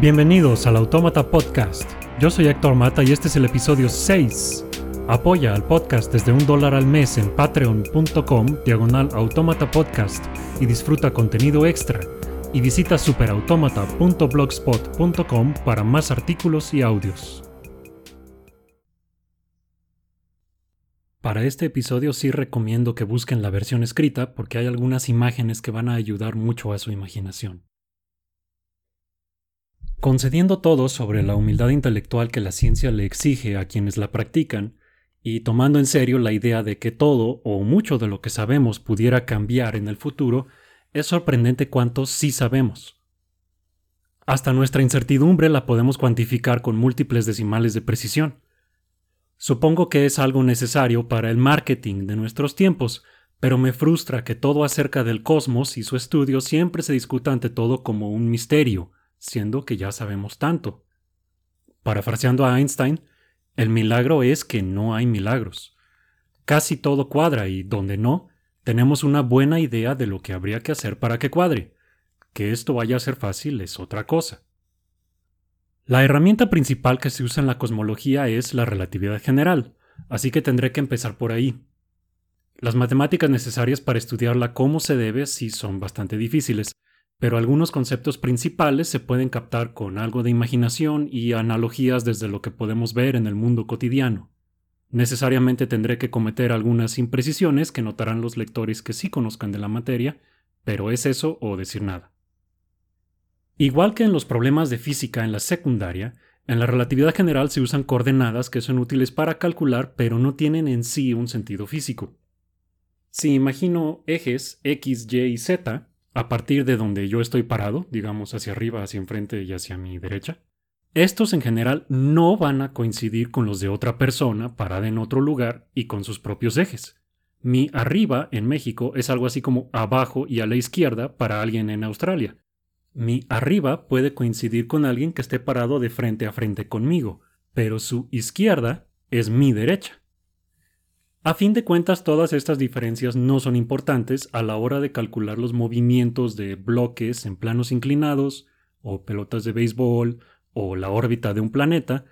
Bienvenidos al Autómata Podcast. Yo soy Héctor Mata y este es el episodio 6. Apoya al podcast desde un dólar al mes en patreon.com diagonal automata podcast y disfruta contenido extra. Y visita superautomata.blogspot.com para más artículos y audios. Para este episodio sí recomiendo que busquen la versión escrita porque hay algunas imágenes que van a ayudar mucho a su imaginación. Concediendo todo sobre la humildad intelectual que la ciencia le exige a quienes la practican, y tomando en serio la idea de que todo o mucho de lo que sabemos pudiera cambiar en el futuro, es sorprendente cuánto sí sabemos. Hasta nuestra incertidumbre la podemos cuantificar con múltiples decimales de precisión. Supongo que es algo necesario para el marketing de nuestros tiempos, pero me frustra que todo acerca del cosmos y su estudio siempre se discuta ante todo como un misterio, siendo que ya sabemos tanto. Parafraseando a Einstein, el milagro es que no hay milagros. Casi todo cuadra y donde no, tenemos una buena idea de lo que habría que hacer para que cuadre. Que esto vaya a ser fácil es otra cosa. La herramienta principal que se usa en la cosmología es la relatividad general, así que tendré que empezar por ahí. Las matemáticas necesarias para estudiarla como se debe sí son bastante difíciles, pero algunos conceptos principales se pueden captar con algo de imaginación y analogías desde lo que podemos ver en el mundo cotidiano. Necesariamente tendré que cometer algunas imprecisiones que notarán los lectores que sí conozcan de la materia, pero es eso o decir nada. Igual que en los problemas de física en la secundaria, en la relatividad general se usan coordenadas que son útiles para calcular pero no tienen en sí un sentido físico. Si imagino ejes x, y y z, a partir de donde yo estoy parado, digamos hacia arriba, hacia enfrente y hacia mi derecha, estos en general no van a coincidir con los de otra persona parada en otro lugar y con sus propios ejes. Mi arriba en México es algo así como abajo y a la izquierda para alguien en Australia. Mi arriba puede coincidir con alguien que esté parado de frente a frente conmigo, pero su izquierda es mi derecha. A fin de cuentas, todas estas diferencias no son importantes a la hora de calcular los movimientos de bloques en planos inclinados, o pelotas de béisbol, o la órbita de un planeta,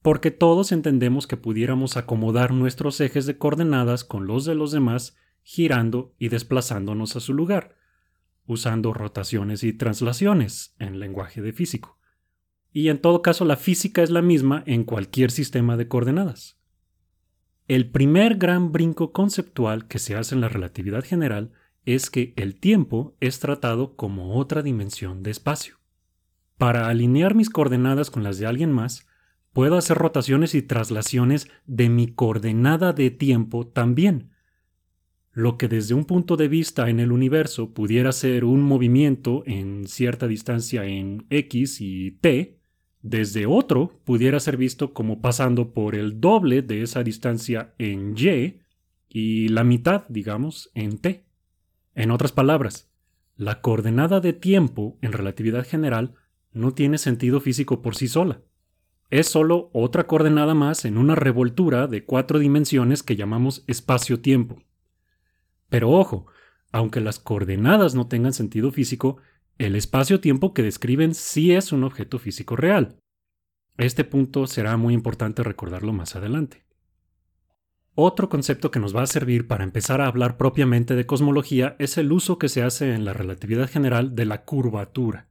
porque todos entendemos que pudiéramos acomodar nuestros ejes de coordenadas con los de los demás girando y desplazándonos a su lugar, usando rotaciones y translaciones en lenguaje de físico. Y en todo caso la física es la misma en cualquier sistema de coordenadas. El primer gran brinco conceptual que se hace en la relatividad general es que el tiempo es tratado como otra dimensión de espacio. Para alinear mis coordenadas con las de alguien más, puedo hacer rotaciones y traslaciones de mi coordenada de tiempo también. Lo que desde un punto de vista en el universo pudiera ser un movimiento en cierta distancia en x y t, desde otro pudiera ser visto como pasando por el doble de esa distancia en y y la mitad, digamos, en t. En otras palabras, la coordenada de tiempo en relatividad general no tiene sentido físico por sí sola. Es solo otra coordenada más en una revoltura de cuatro dimensiones que llamamos espacio-tiempo. Pero ojo, aunque las coordenadas no tengan sentido físico, el espacio-tiempo que describen sí es un objeto físico real. Este punto será muy importante recordarlo más adelante. Otro concepto que nos va a servir para empezar a hablar propiamente de cosmología es el uso que se hace en la relatividad general de la curvatura.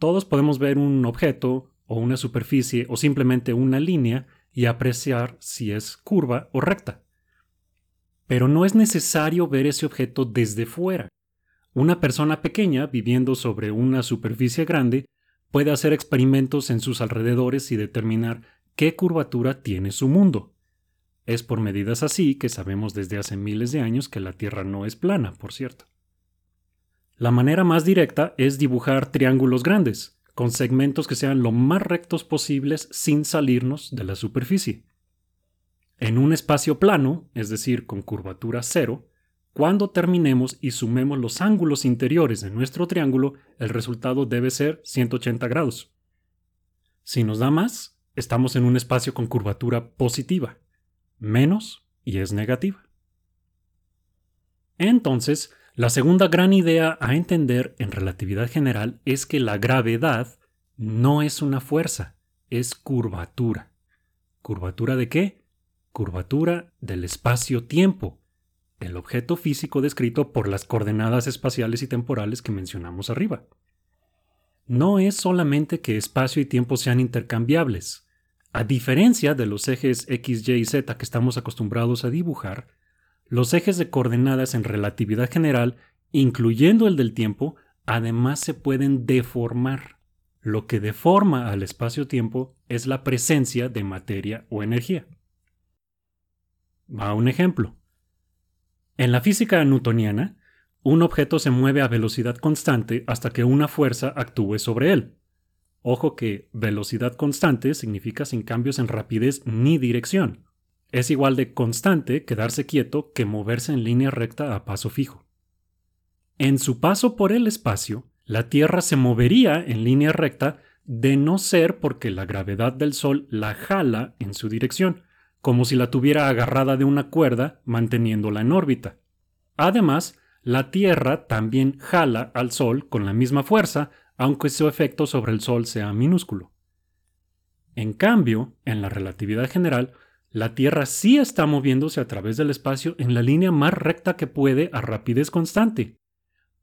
Todos podemos ver un objeto o una superficie o simplemente una línea y apreciar si es curva o recta. Pero no es necesario ver ese objeto desde fuera. Una persona pequeña viviendo sobre una superficie grande puede hacer experimentos en sus alrededores y determinar qué curvatura tiene su mundo. Es por medidas así que sabemos desde hace miles de años que la Tierra no es plana, por cierto. La manera más directa es dibujar triángulos grandes, con segmentos que sean lo más rectos posibles sin salirnos de la superficie. En un espacio plano, es decir, con curvatura cero, cuando terminemos y sumemos los ángulos interiores de nuestro triángulo, el resultado debe ser 180 grados. Si nos da más, estamos en un espacio con curvatura positiva, menos y es negativa. Entonces, la segunda gran idea a entender en relatividad general es que la gravedad no es una fuerza, es curvatura. ¿Curvatura de qué? Curvatura del espacio-tiempo, el objeto físico descrito por las coordenadas espaciales y temporales que mencionamos arriba. No es solamente que espacio y tiempo sean intercambiables. A diferencia de los ejes x, y y z que estamos acostumbrados a dibujar, los ejes de coordenadas en relatividad general, incluyendo el del tiempo, además se pueden deformar. Lo que deforma al espacio-tiempo es la presencia de materia o energía. Va un ejemplo. En la física newtoniana, un objeto se mueve a velocidad constante hasta que una fuerza actúe sobre él. Ojo que velocidad constante significa sin cambios en rapidez ni dirección. Es igual de constante quedarse quieto que moverse en línea recta a paso fijo. En su paso por el espacio, la Tierra se movería en línea recta de no ser porque la gravedad del Sol la jala en su dirección, como si la tuviera agarrada de una cuerda manteniéndola en órbita. Además, la Tierra también jala al Sol con la misma fuerza, aunque su efecto sobre el Sol sea minúsculo. En cambio, en la relatividad general, la Tierra sí está moviéndose a través del espacio en la línea más recta que puede a rapidez constante,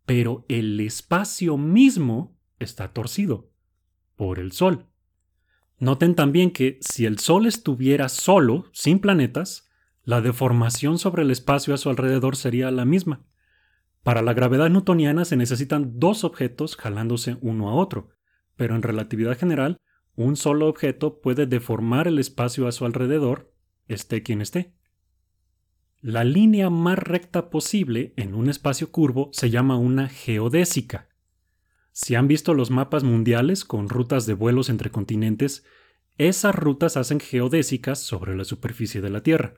pero el espacio mismo está torcido por el Sol. Noten también que si el Sol estuviera solo, sin planetas, la deformación sobre el espacio a su alrededor sería la misma. Para la gravedad newtoniana se necesitan dos objetos jalándose uno a otro, pero en relatividad general, un solo objeto puede deformar el espacio a su alrededor, esté quien esté. La línea más recta posible en un espacio curvo se llama una geodésica. Si han visto los mapas mundiales con rutas de vuelos entre continentes, esas rutas hacen geodésicas sobre la superficie de la Tierra.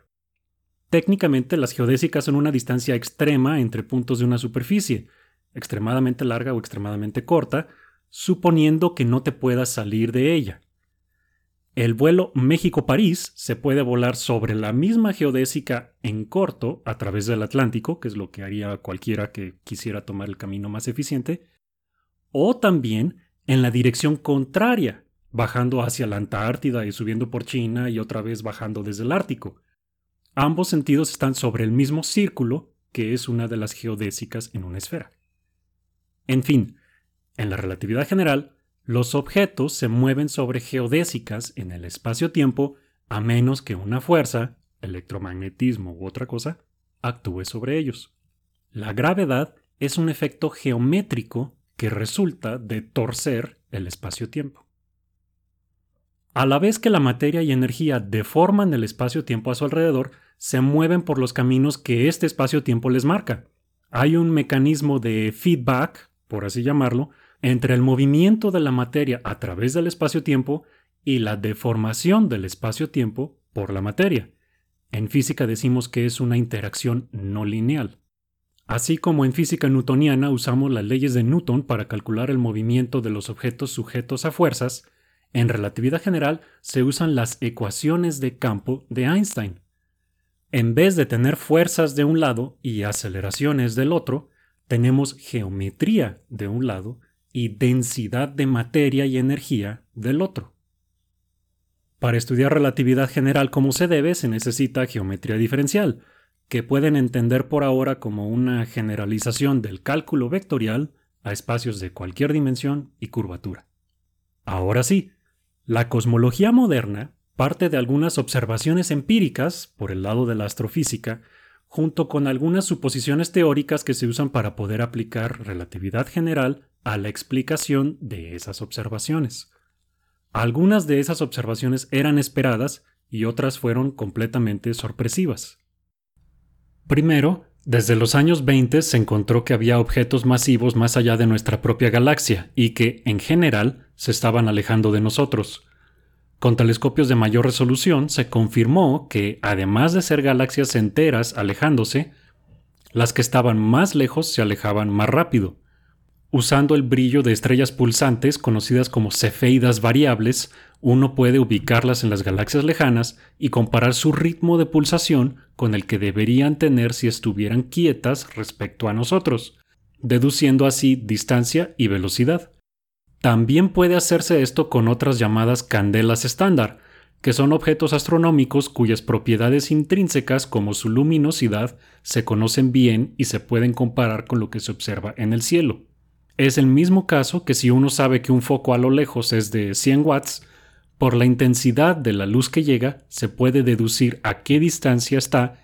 Técnicamente las geodésicas son una distancia extrema entre puntos de una superficie, extremadamente larga o extremadamente corta, suponiendo que no te puedas salir de ella. El vuelo México-París se puede volar sobre la misma geodésica en corto a través del Atlántico, que es lo que haría cualquiera que quisiera tomar el camino más eficiente, o también en la dirección contraria, bajando hacia la Antártida y subiendo por China y otra vez bajando desde el Ártico. Ambos sentidos están sobre el mismo círculo, que es una de las geodésicas en una esfera. En fin, en la relatividad general, los objetos se mueven sobre geodésicas en el espacio-tiempo a menos que una fuerza, electromagnetismo u otra cosa, actúe sobre ellos. La gravedad es un efecto geométrico que resulta de torcer el espacio-tiempo. A la vez que la materia y energía deforman el espacio-tiempo a su alrededor, se mueven por los caminos que este espacio-tiempo les marca. Hay un mecanismo de feedback, por así llamarlo, entre el movimiento de la materia a través del espacio-tiempo y la deformación del espacio-tiempo por la materia. En física decimos que es una interacción no lineal. Así como en física newtoniana usamos las leyes de Newton para calcular el movimiento de los objetos sujetos a fuerzas, en relatividad general se usan las ecuaciones de campo de Einstein. En vez de tener fuerzas de un lado y aceleraciones del otro, tenemos geometría de un lado y densidad de materia y energía del otro. Para estudiar relatividad general como se debe se necesita geometría diferencial, que pueden entender por ahora como una generalización del cálculo vectorial a espacios de cualquier dimensión y curvatura. Ahora sí, la cosmología moderna parte de algunas observaciones empíricas por el lado de la astrofísica, junto con algunas suposiciones teóricas que se usan para poder aplicar relatividad general a la explicación de esas observaciones. Algunas de esas observaciones eran esperadas y otras fueron completamente sorpresivas. Primero, desde los años 20 se encontró que había objetos masivos más allá de nuestra propia galaxia y que, en general, se estaban alejando de nosotros. Con telescopios de mayor resolución se confirmó que, además de ser galaxias enteras alejándose, las que estaban más lejos se alejaban más rápido, Usando el brillo de estrellas pulsantes, conocidas como cefeidas variables, uno puede ubicarlas en las galaxias lejanas y comparar su ritmo de pulsación con el que deberían tener si estuvieran quietas respecto a nosotros, deduciendo así distancia y velocidad. También puede hacerse esto con otras llamadas candelas estándar, que son objetos astronómicos cuyas propiedades intrínsecas como su luminosidad se conocen bien y se pueden comparar con lo que se observa en el cielo. Es el mismo caso que si uno sabe que un foco a lo lejos es de 100 watts, por la intensidad de la luz que llega se puede deducir a qué distancia está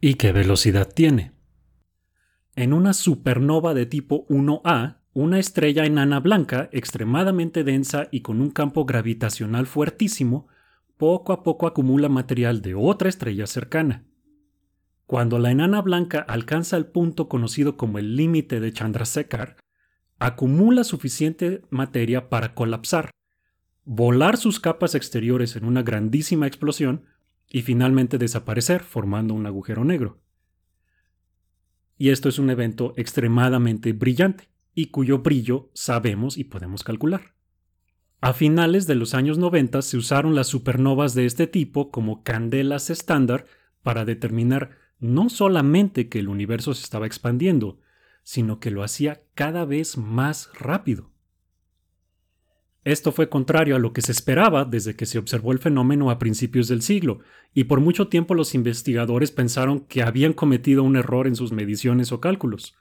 y qué velocidad tiene. En una supernova de tipo 1A, una estrella enana blanca extremadamente densa y con un campo gravitacional fuertísimo poco a poco acumula material de otra estrella cercana. Cuando la enana blanca alcanza el punto conocido como el límite de Chandrasekhar, acumula suficiente materia para colapsar, volar sus capas exteriores en una grandísima explosión y finalmente desaparecer formando un agujero negro. Y esto es un evento extremadamente brillante y cuyo brillo sabemos y podemos calcular. A finales de los años 90 se usaron las supernovas de este tipo como candelas estándar para determinar no solamente que el universo se estaba expandiendo, sino que lo hacía cada vez más rápido. Esto fue contrario a lo que se esperaba desde que se observó el fenómeno a principios del siglo, y por mucho tiempo los investigadores pensaron que habían cometido un error en sus mediciones o cálculos.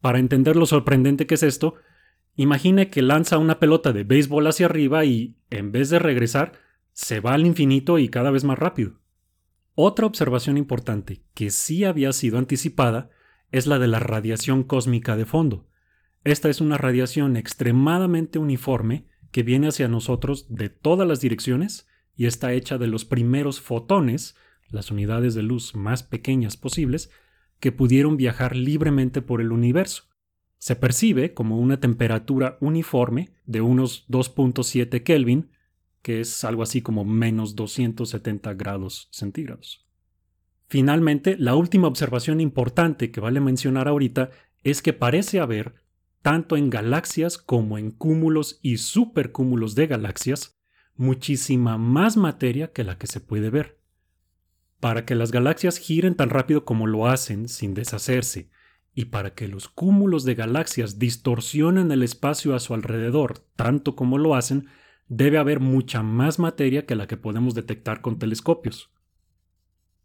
Para entender lo sorprendente que es esto, Imagine que lanza una pelota de béisbol hacia arriba y, en vez de regresar, se va al infinito y cada vez más rápido. Otra observación importante que sí había sido anticipada es la de la radiación cósmica de fondo. Esta es una radiación extremadamente uniforme que viene hacia nosotros de todas las direcciones y está hecha de los primeros fotones, las unidades de luz más pequeñas posibles, que pudieron viajar libremente por el universo se percibe como una temperatura uniforme de unos 2.7 Kelvin, que es algo así como menos 270 grados centígrados. Finalmente, la última observación importante que vale mencionar ahorita es que parece haber, tanto en galaxias como en cúmulos y supercúmulos de galaxias, muchísima más materia que la que se puede ver. Para que las galaxias giren tan rápido como lo hacen, sin deshacerse, y para que los cúmulos de galaxias distorsionen el espacio a su alrededor tanto como lo hacen, debe haber mucha más materia que la que podemos detectar con telescopios.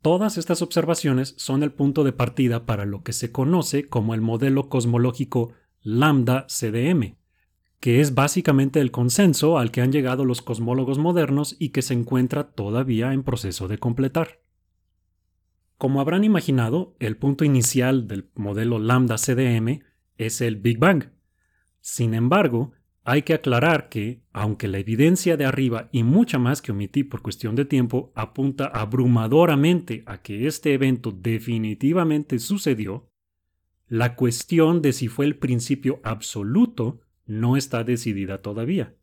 Todas estas observaciones son el punto de partida para lo que se conoce como el modelo cosmológico lambda CDM, que es básicamente el consenso al que han llegado los cosmólogos modernos y que se encuentra todavía en proceso de completar. Como habrán imaginado, el punto inicial del modelo lambda CDM es el Big Bang. Sin embargo, hay que aclarar que, aunque la evidencia de arriba y mucha más que omití por cuestión de tiempo apunta abrumadoramente a que este evento definitivamente sucedió, la cuestión de si fue el principio absoluto no está decidida todavía.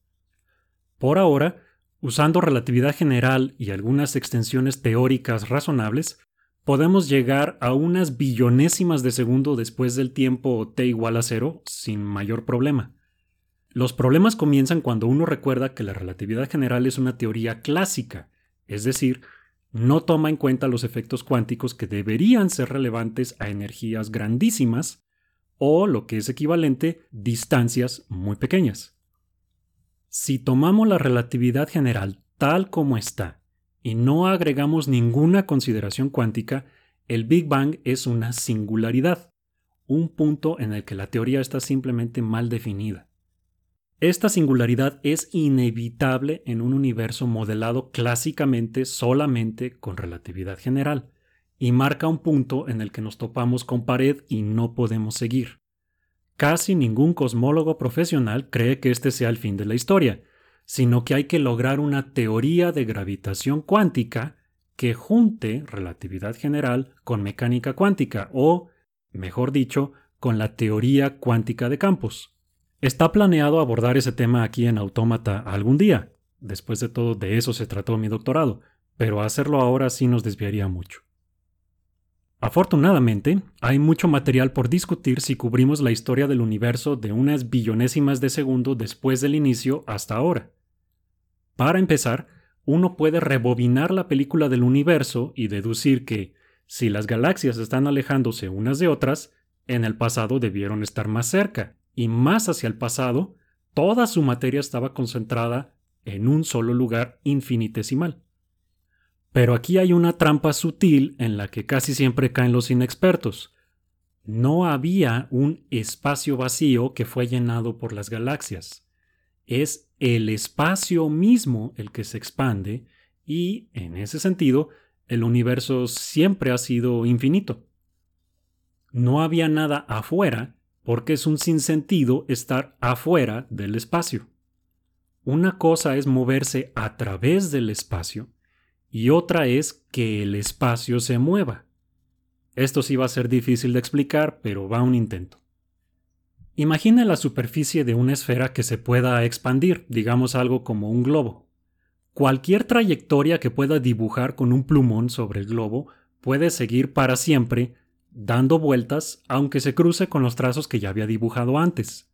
Por ahora, usando relatividad general y algunas extensiones teóricas razonables, podemos llegar a unas billonésimas de segundo después del tiempo t igual a cero sin mayor problema. Los problemas comienzan cuando uno recuerda que la relatividad general es una teoría clásica, es decir, no toma en cuenta los efectos cuánticos que deberían ser relevantes a energías grandísimas o, lo que es equivalente, distancias muy pequeñas. Si tomamos la relatividad general tal como está y no agregamos ninguna consideración cuántica, el Big Bang es una singularidad, un punto en el que la teoría está simplemente mal definida. Esta singularidad es inevitable en un universo modelado clásicamente solamente con relatividad general, y marca un punto en el que nos topamos con pared y no podemos seguir. Casi ningún cosmólogo profesional cree que este sea el fin de la historia, sino que hay que lograr una teoría de gravitación cuántica que junte relatividad general con mecánica cuántica o, mejor dicho, con la teoría cuántica de campos. Está planeado abordar ese tema aquí en Autómata algún día. Después de todo, de eso se trató mi doctorado, pero hacerlo ahora sí nos desviaría mucho. Afortunadamente, hay mucho material por discutir si cubrimos la historia del universo de unas billonésimas de segundo después del inicio hasta ahora. Para empezar, uno puede rebobinar la película del universo y deducir que, si las galaxias están alejándose unas de otras, en el pasado debieron estar más cerca, y más hacia el pasado, toda su materia estaba concentrada en un solo lugar infinitesimal. Pero aquí hay una trampa sutil en la que casi siempre caen los inexpertos. No había un espacio vacío que fue llenado por las galaxias. Es el espacio mismo el que se expande y, en ese sentido, el universo siempre ha sido infinito. No había nada afuera porque es un sinsentido estar afuera del espacio. Una cosa es moverse a través del espacio y otra es que el espacio se mueva. Esto sí va a ser difícil de explicar, pero va un intento. Imagina la superficie de una esfera que se pueda expandir, digamos algo como un globo. Cualquier trayectoria que pueda dibujar con un plumón sobre el globo puede seguir para siempre dando vueltas aunque se cruce con los trazos que ya había dibujado antes.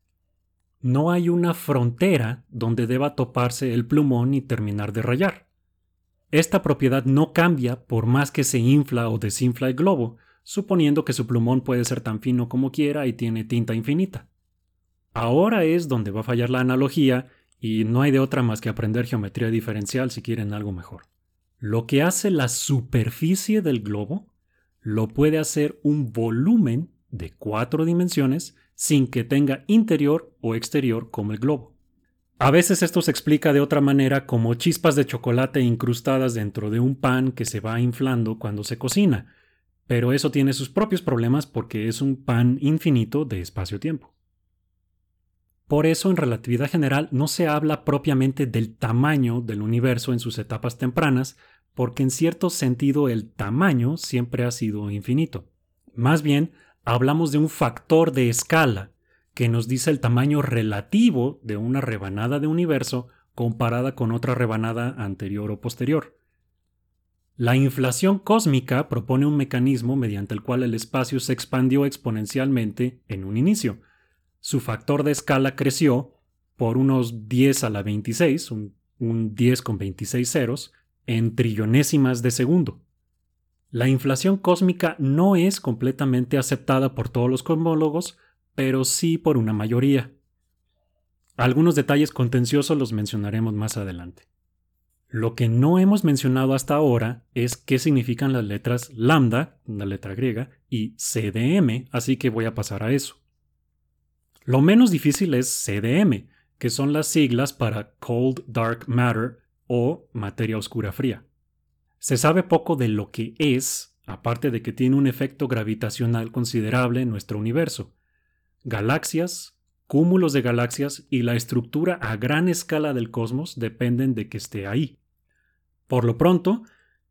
No hay una frontera donde deba toparse el plumón y terminar de rayar. Esta propiedad no cambia por más que se infla o desinfla el globo, suponiendo que su plumón puede ser tan fino como quiera y tiene tinta infinita. Ahora es donde va a fallar la analogía y no hay de otra más que aprender geometría diferencial si quieren algo mejor. Lo que hace la superficie del globo lo puede hacer un volumen de cuatro dimensiones sin que tenga interior o exterior como el globo. A veces esto se explica de otra manera como chispas de chocolate incrustadas dentro de un pan que se va inflando cuando se cocina, pero eso tiene sus propios problemas porque es un pan infinito de espacio-tiempo. Por eso en relatividad general no se habla propiamente del tamaño del universo en sus etapas tempranas, porque en cierto sentido el tamaño siempre ha sido infinito. Más bien, hablamos de un factor de escala que nos dice el tamaño relativo de una rebanada de universo comparada con otra rebanada anterior o posterior. La inflación cósmica propone un mecanismo mediante el cual el espacio se expandió exponencialmente en un inicio. Su factor de escala creció por unos 10 a la 26, un, 10 con 26 ceros, en trillonésimas de segundo. La inflación cósmica no es completamente aceptada por todos los cosmólogos, pero sí por una mayoría. Algunos detalles contenciosos los mencionaremos más adelante. Lo que no hemos mencionado hasta ahora es qué significan las letras lambda, una letra griega, y CDM, así que voy a pasar a eso. Lo menos difícil es CDM, que son las siglas para Cold Dark Matter o materia oscura fría. Se sabe poco de lo que es, aparte de que tiene un efecto gravitacional considerable en nuestro universo. Galaxias, cúmulos de galaxias y la estructura a gran escala del cosmos dependen de que esté ahí. Por lo pronto,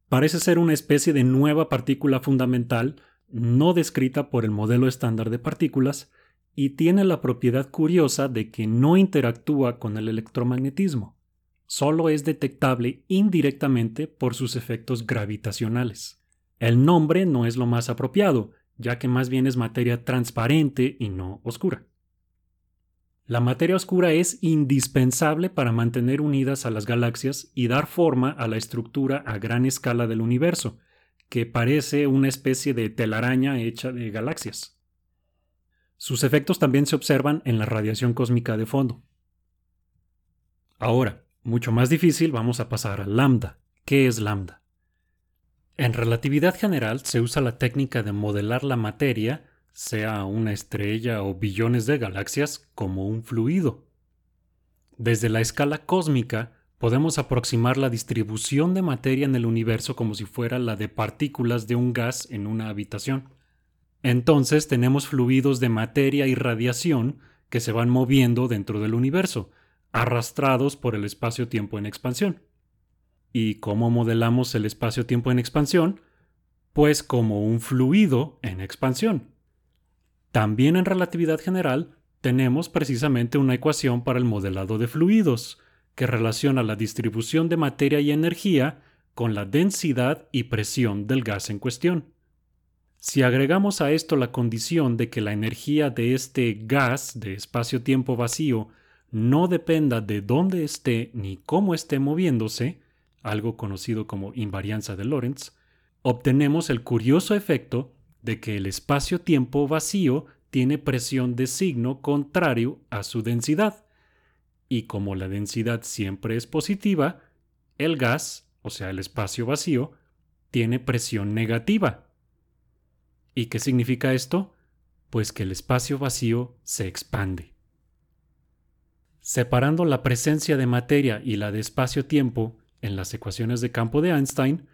parece ser una especie de nueva partícula fundamental no descrita por el modelo estándar de partículas y tiene la propiedad curiosa de que no interactúa con el electromagnetismo solo es detectable indirectamente por sus efectos gravitacionales. El nombre no es lo más apropiado, ya que más bien es materia transparente y no oscura. La materia oscura es indispensable para mantener unidas a las galaxias y dar forma a la estructura a gran escala del universo, que parece una especie de telaraña hecha de galaxias. Sus efectos también se observan en la radiación cósmica de fondo. Ahora, mucho más difícil, vamos a pasar a lambda. ¿Qué es lambda? En relatividad general se usa la técnica de modelar la materia, sea una estrella o billones de galaxias, como un fluido. Desde la escala cósmica podemos aproximar la distribución de materia en el universo como si fuera la de partículas de un gas en una habitación. Entonces tenemos fluidos de materia y radiación que se van moviendo dentro del universo, arrastrados por el espacio-tiempo en expansión. ¿Y cómo modelamos el espacio-tiempo en expansión? Pues como un fluido en expansión. También en relatividad general tenemos precisamente una ecuación para el modelado de fluidos, que relaciona la distribución de materia y energía con la densidad y presión del gas en cuestión. Si agregamos a esto la condición de que la energía de este gas de espacio-tiempo vacío no dependa de dónde esté ni cómo esté moviéndose, algo conocido como invarianza de Lorentz, obtenemos el curioso efecto de que el espacio-tiempo vacío tiene presión de signo contrario a su densidad, y como la densidad siempre es positiva, el gas, o sea, el espacio vacío, tiene presión negativa. ¿Y qué significa esto? Pues que el espacio vacío se expande. Separando la presencia de materia y la de espacio-tiempo en las ecuaciones de campo de Einstein,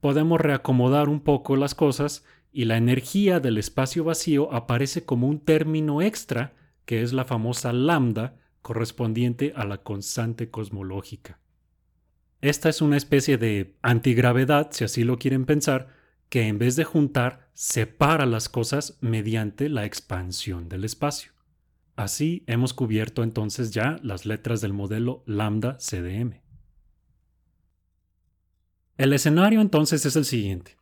podemos reacomodar un poco las cosas y la energía del espacio vacío aparece como un término extra que es la famosa lambda correspondiente a la constante cosmológica. Esta es una especie de antigravedad, si así lo quieren pensar, que en vez de juntar, separa las cosas mediante la expansión del espacio. Así hemos cubierto entonces ya las letras del modelo lambda CDM. El escenario entonces es el siguiente.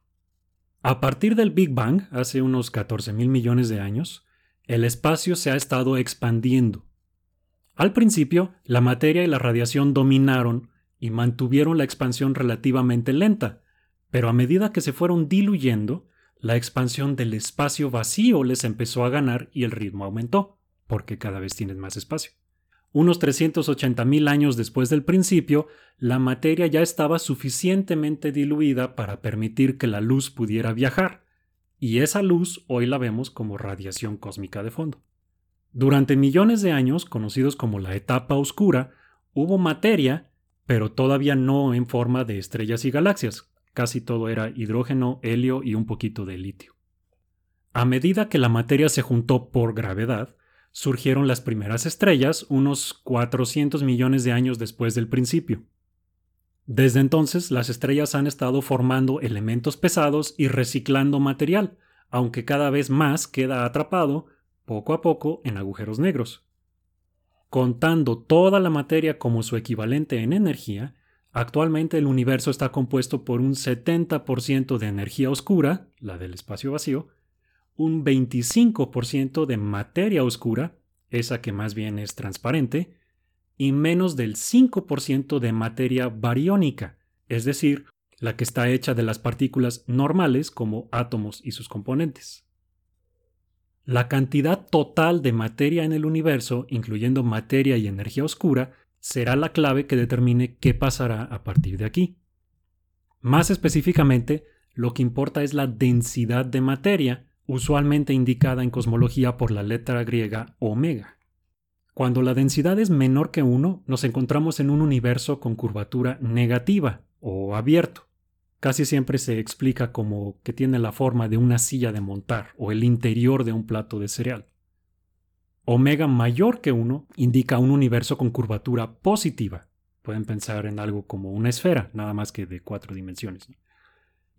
A partir del Big Bang, hace unos 14 mil millones de años, el espacio se ha estado expandiendo. Al principio, la materia y la radiación dominaron y mantuvieron la expansión relativamente lenta, pero a medida que se fueron diluyendo, la expansión del espacio vacío les empezó a ganar y el ritmo aumentó, porque cada vez tienen más espacio. Unos 380.000 años después del principio, la materia ya estaba suficientemente diluida para permitir que la luz pudiera viajar, y esa luz hoy la vemos como radiación cósmica de fondo. Durante millones de años, conocidos como la etapa oscura, hubo materia, pero todavía no en forma de estrellas y galaxias. Casi todo era hidrógeno, helio y un poquito de litio. A medida que la materia se juntó por gravedad, surgieron las primeras estrellas unos 400 millones de años después del principio. Desde entonces, las estrellas han estado formando elementos pesados y reciclando material, aunque cada vez más queda atrapado, poco a poco, en agujeros negros. Contando toda la materia como su equivalente en energía, actualmente el universo está compuesto por un 70% de energía oscura, la del espacio vacío, un 25% de materia oscura, esa que más bien es transparente, y menos del 5% de materia bariónica, es decir, la que está hecha de las partículas normales como átomos y sus componentes. La cantidad total de materia en el universo, incluyendo materia y energía oscura, será la clave que determine qué pasará a partir de aquí. Más específicamente, lo que importa es la densidad de materia, usualmente indicada en cosmología por la letra griega omega. Cuando la densidad es menor que 1, nos encontramos en un universo con curvatura negativa o abierto. Casi siempre se explica como que tiene la forma de una silla de montar o el interior de un plato de cereal. Omega mayor que 1 indica un universo con curvatura positiva. Pueden pensar en algo como una esfera, nada más que de cuatro dimensiones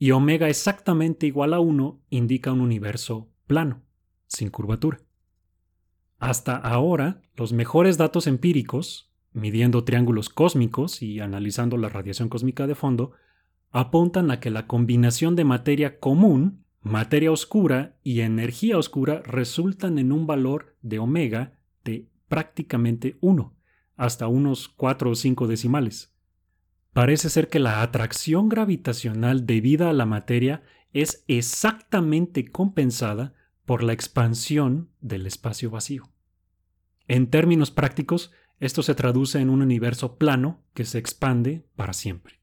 y omega exactamente igual a 1 indica un universo plano, sin curvatura. Hasta ahora, los mejores datos empíricos, midiendo triángulos cósmicos y analizando la radiación cósmica de fondo, apuntan a que la combinación de materia común, materia oscura y energía oscura resultan en un valor de omega de prácticamente 1, hasta unos 4 o 5 decimales. Parece ser que la atracción gravitacional debida a la materia es exactamente compensada por la expansión del espacio vacío. En términos prácticos, esto se traduce en un universo plano que se expande para siempre.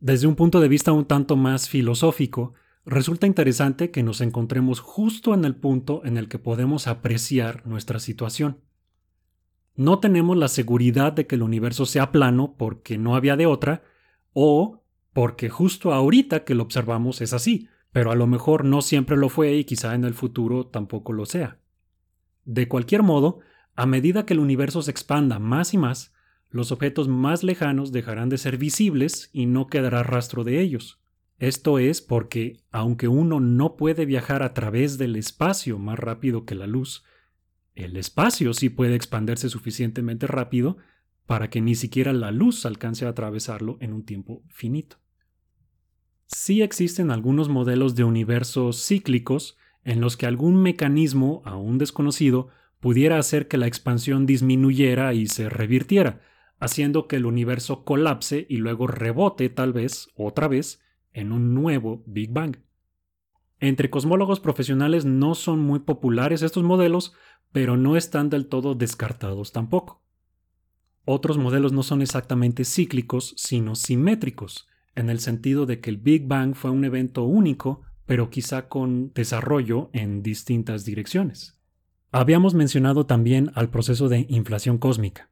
Desde un punto de vista un tanto más filosófico, resulta interesante que nos encontremos justo en el punto en el que podemos apreciar nuestra situación no tenemos la seguridad de que el universo sea plano porque no había de otra, o porque justo ahorita que lo observamos es así, pero a lo mejor no siempre lo fue y quizá en el futuro tampoco lo sea. De cualquier modo, a medida que el universo se expanda más y más, los objetos más lejanos dejarán de ser visibles y no quedará rastro de ellos. Esto es porque, aunque uno no puede viajar a través del espacio más rápido que la luz, el espacio sí puede expandirse suficientemente rápido para que ni siquiera la luz alcance a atravesarlo en un tiempo finito. Sí existen algunos modelos de universos cíclicos en los que algún mecanismo aún desconocido pudiera hacer que la expansión disminuyera y se revirtiera, haciendo que el universo colapse y luego rebote tal vez otra vez en un nuevo Big Bang. Entre cosmólogos profesionales no son muy populares estos modelos pero no están del todo descartados tampoco. Otros modelos no son exactamente cíclicos, sino simétricos, en el sentido de que el Big Bang fue un evento único, pero quizá con desarrollo en distintas direcciones. Habíamos mencionado también al proceso de inflación cósmica.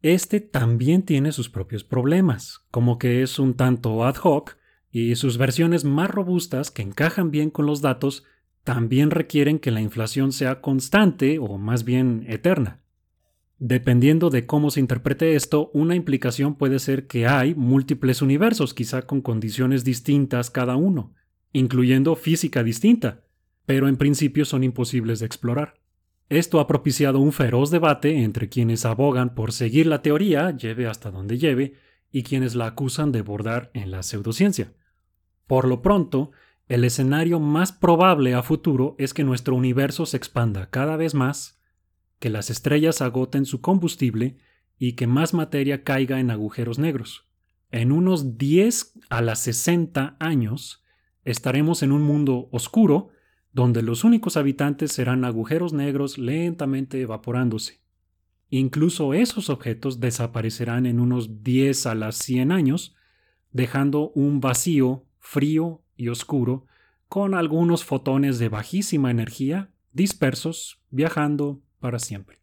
Este también tiene sus propios problemas, como que es un tanto ad hoc y sus versiones más robustas que encajan bien con los datos también requieren que la inflación sea constante o más bien eterna. Dependiendo de cómo se interprete esto, una implicación puede ser que hay múltiples universos, quizá con condiciones distintas cada uno, incluyendo física distinta, pero en principio son imposibles de explorar. Esto ha propiciado un feroz debate entre quienes abogan por seguir la teoría, lleve hasta donde lleve, y quienes la acusan de bordar en la pseudociencia. Por lo pronto, el escenario más probable a futuro es que nuestro universo se expanda cada vez más, que las estrellas agoten su combustible y que más materia caiga en agujeros negros. En unos 10 a las 60 años estaremos en un mundo oscuro donde los únicos habitantes serán agujeros negros lentamente evaporándose. Incluso esos objetos desaparecerán en unos 10 a las 100 años, dejando un vacío frío y oscuro con algunos fotones de bajísima energía dispersos viajando para siempre.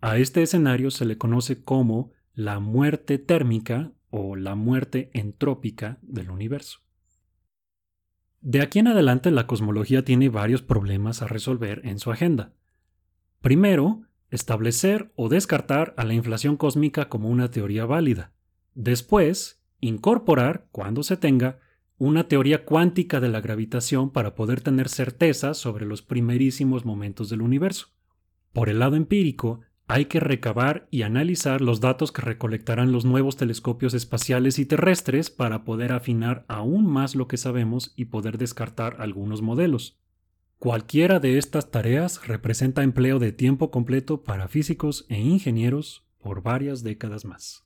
A este escenario se le conoce como la muerte térmica o la muerte entrópica del universo. De aquí en adelante la cosmología tiene varios problemas a resolver en su agenda. Primero, establecer o descartar a la inflación cósmica como una teoría válida. Después, incorporar, cuando se tenga, una teoría cuántica de la gravitación para poder tener certeza sobre los primerísimos momentos del universo. Por el lado empírico, hay que recabar y analizar los datos que recolectarán los nuevos telescopios espaciales y terrestres para poder afinar aún más lo que sabemos y poder descartar algunos modelos. Cualquiera de estas tareas representa empleo de tiempo completo para físicos e ingenieros por varias décadas más.